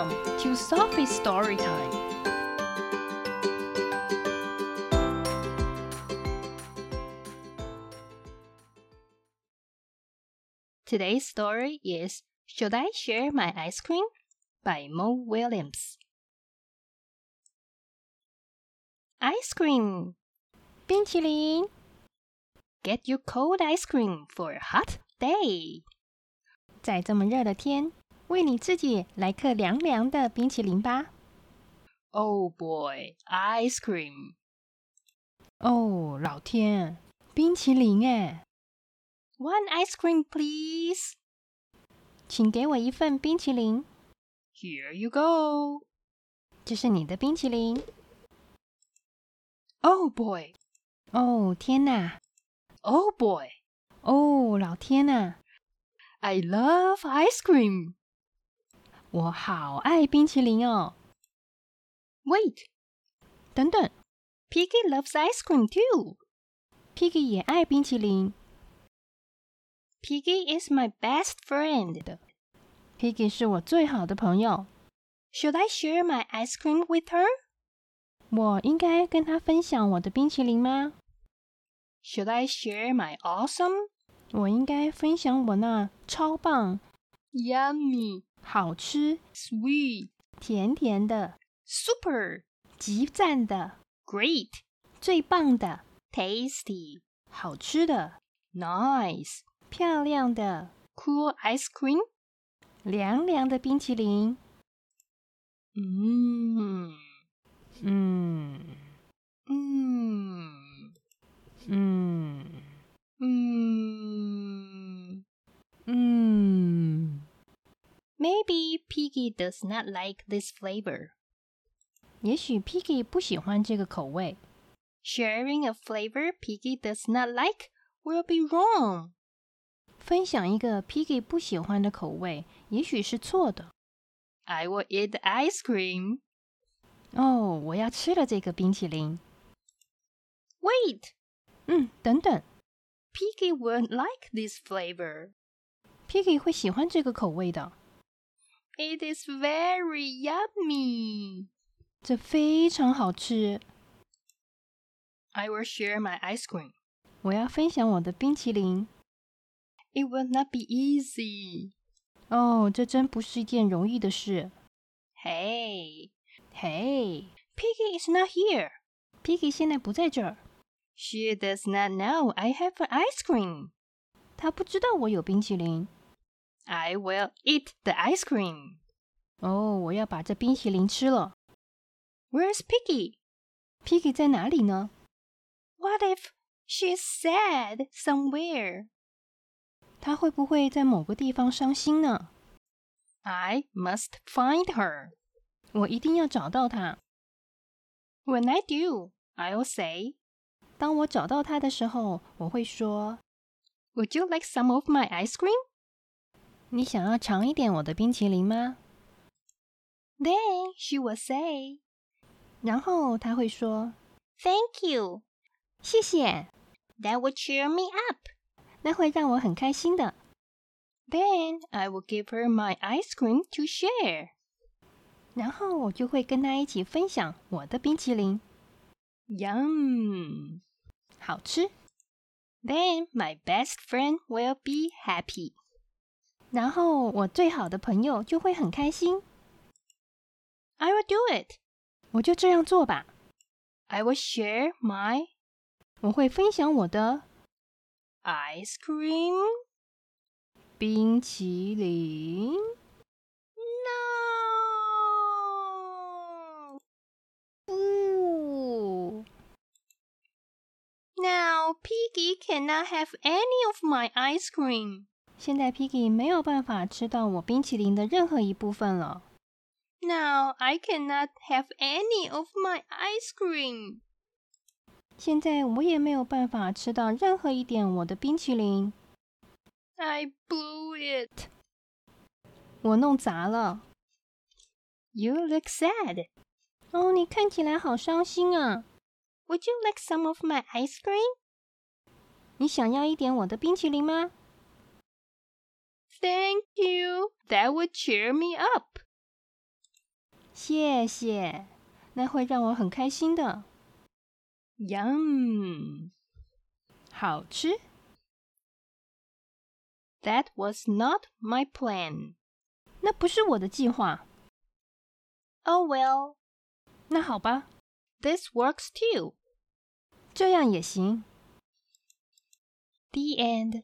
Welcome to Sophie's Story Time. Today's story is Should I Share My Ice Cream? by Mo Willems. Ice cream! 冰淇淋 Get your cold ice cream for a hot day. 在这么热的天，为你自己来颗凉凉的冰淇淋吧。Oh boy, ice cream. 哦，老天，冰淇淋哎！One ice cream, please. 请给我一份冰淇淋。Here you go. 这是你的冰淇淋。Oh boy. 哦，天哪！Oh boy. 哦，老天呐！I love ice cream. 我好爱冰淇淋哦。Wait，等等，Piggy loves ice cream too. Piggy 也爱冰淇淋。Piggy is my best friend. Piggy 是我最好的朋友。Should I share my ice cream with her? 我应该跟她分享我的冰淇淋吗？Should I share my awesome? 我应该分享我那超棒、yummy、 好吃、sweet、甜甜的、super、极赞的、great、最棒的、tasty、好吃的、nice、漂亮的、cool ice cream、凉凉的冰淇淋。嗯嗯嗯 Maybe Piggy does not like this flavor. 也许 Piggy 不喜欢这个口味。Sharing a flavor Piggy does not like will be wrong. 分享一个 Piggy 不喜欢的口味，也许是错的。I will eat the ice cream. 哦，我要吃了这个冰淇淋。Wait，嗯，等等，Piggy won't like this flavor. Piggy 会喜欢这个口味的。 It is very yummy. 这非常好吃。I will share my ice cream. 我要分享我的冰淇淋。It will not be easy. 哦，这真不是一件容易的事。Hey, hey, Piggy is not here. Piggy 现在不在这儿。She does not know I have an ice cream. 她不知道我有冰淇淋。 I will eat the ice cream. 哦，我要把这冰淇淋吃了。Where's Piggy? Piggy 在哪里呢？What if she's sad somewhere? 她会不会在某个地方伤心呢？I must find her. 我一定要找到她。When I do, I'll say. 当我找到她的时候，我会说：Would you like some of my ice cream? 你想要尝一点我的冰淇淋吗？Then she will say. 然后她会说：Thank you，谢谢。That will cheer me up. 那会让我很开心的。Then I will give her my ice cream to share. 然后我就会跟她一起分享我的冰淇淋。Yum，好吃。Then my best friend will be happy. 然后我最好的朋友就会很开心。I will do it. 我就这样做吧。I will share my. 我会分享我的 ice cream. 冰淇淋。No. Ooh. Now Piggy cannot have any of my ice cream. 现在 Piggy 没有办法吃到我冰淇淋的任何一部分了。Now I cannot have any of my ice cream. 现在我也没有办法吃到任何一点我的冰淇淋。I blew it. 我弄砸了。You look sad. 哦，你看起来好伤心啊。Would you like some of my ice cream? 你想要一点我的冰淇淋吗 ？Thank you. That would cheer me up. 谢谢，那会让我很开心的。Yum，好吃。That was not my plan。那不是我的计划。Oh well，那好吧。This works too。这样也行。The end。